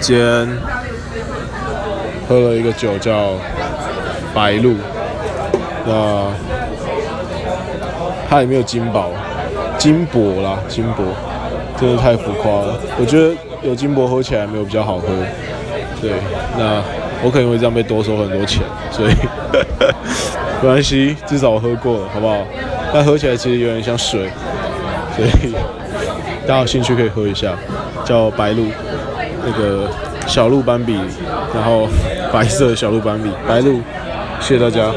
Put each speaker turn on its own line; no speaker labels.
今天喝了一个酒叫白露，那它里面有金宝、金箔啦，金箔真的太浮夸了。我觉得有金箔喝起来没有比较好喝。对，那我可能会这样被多收很多钱，所以 没关系，至少我喝过了，好不好？但喝起来其实有点像水，所以 大家有兴趣可以喝一下，叫白露，那个小鹿斑比，然后白色小鹿斑比，白鹿，谢谢大家。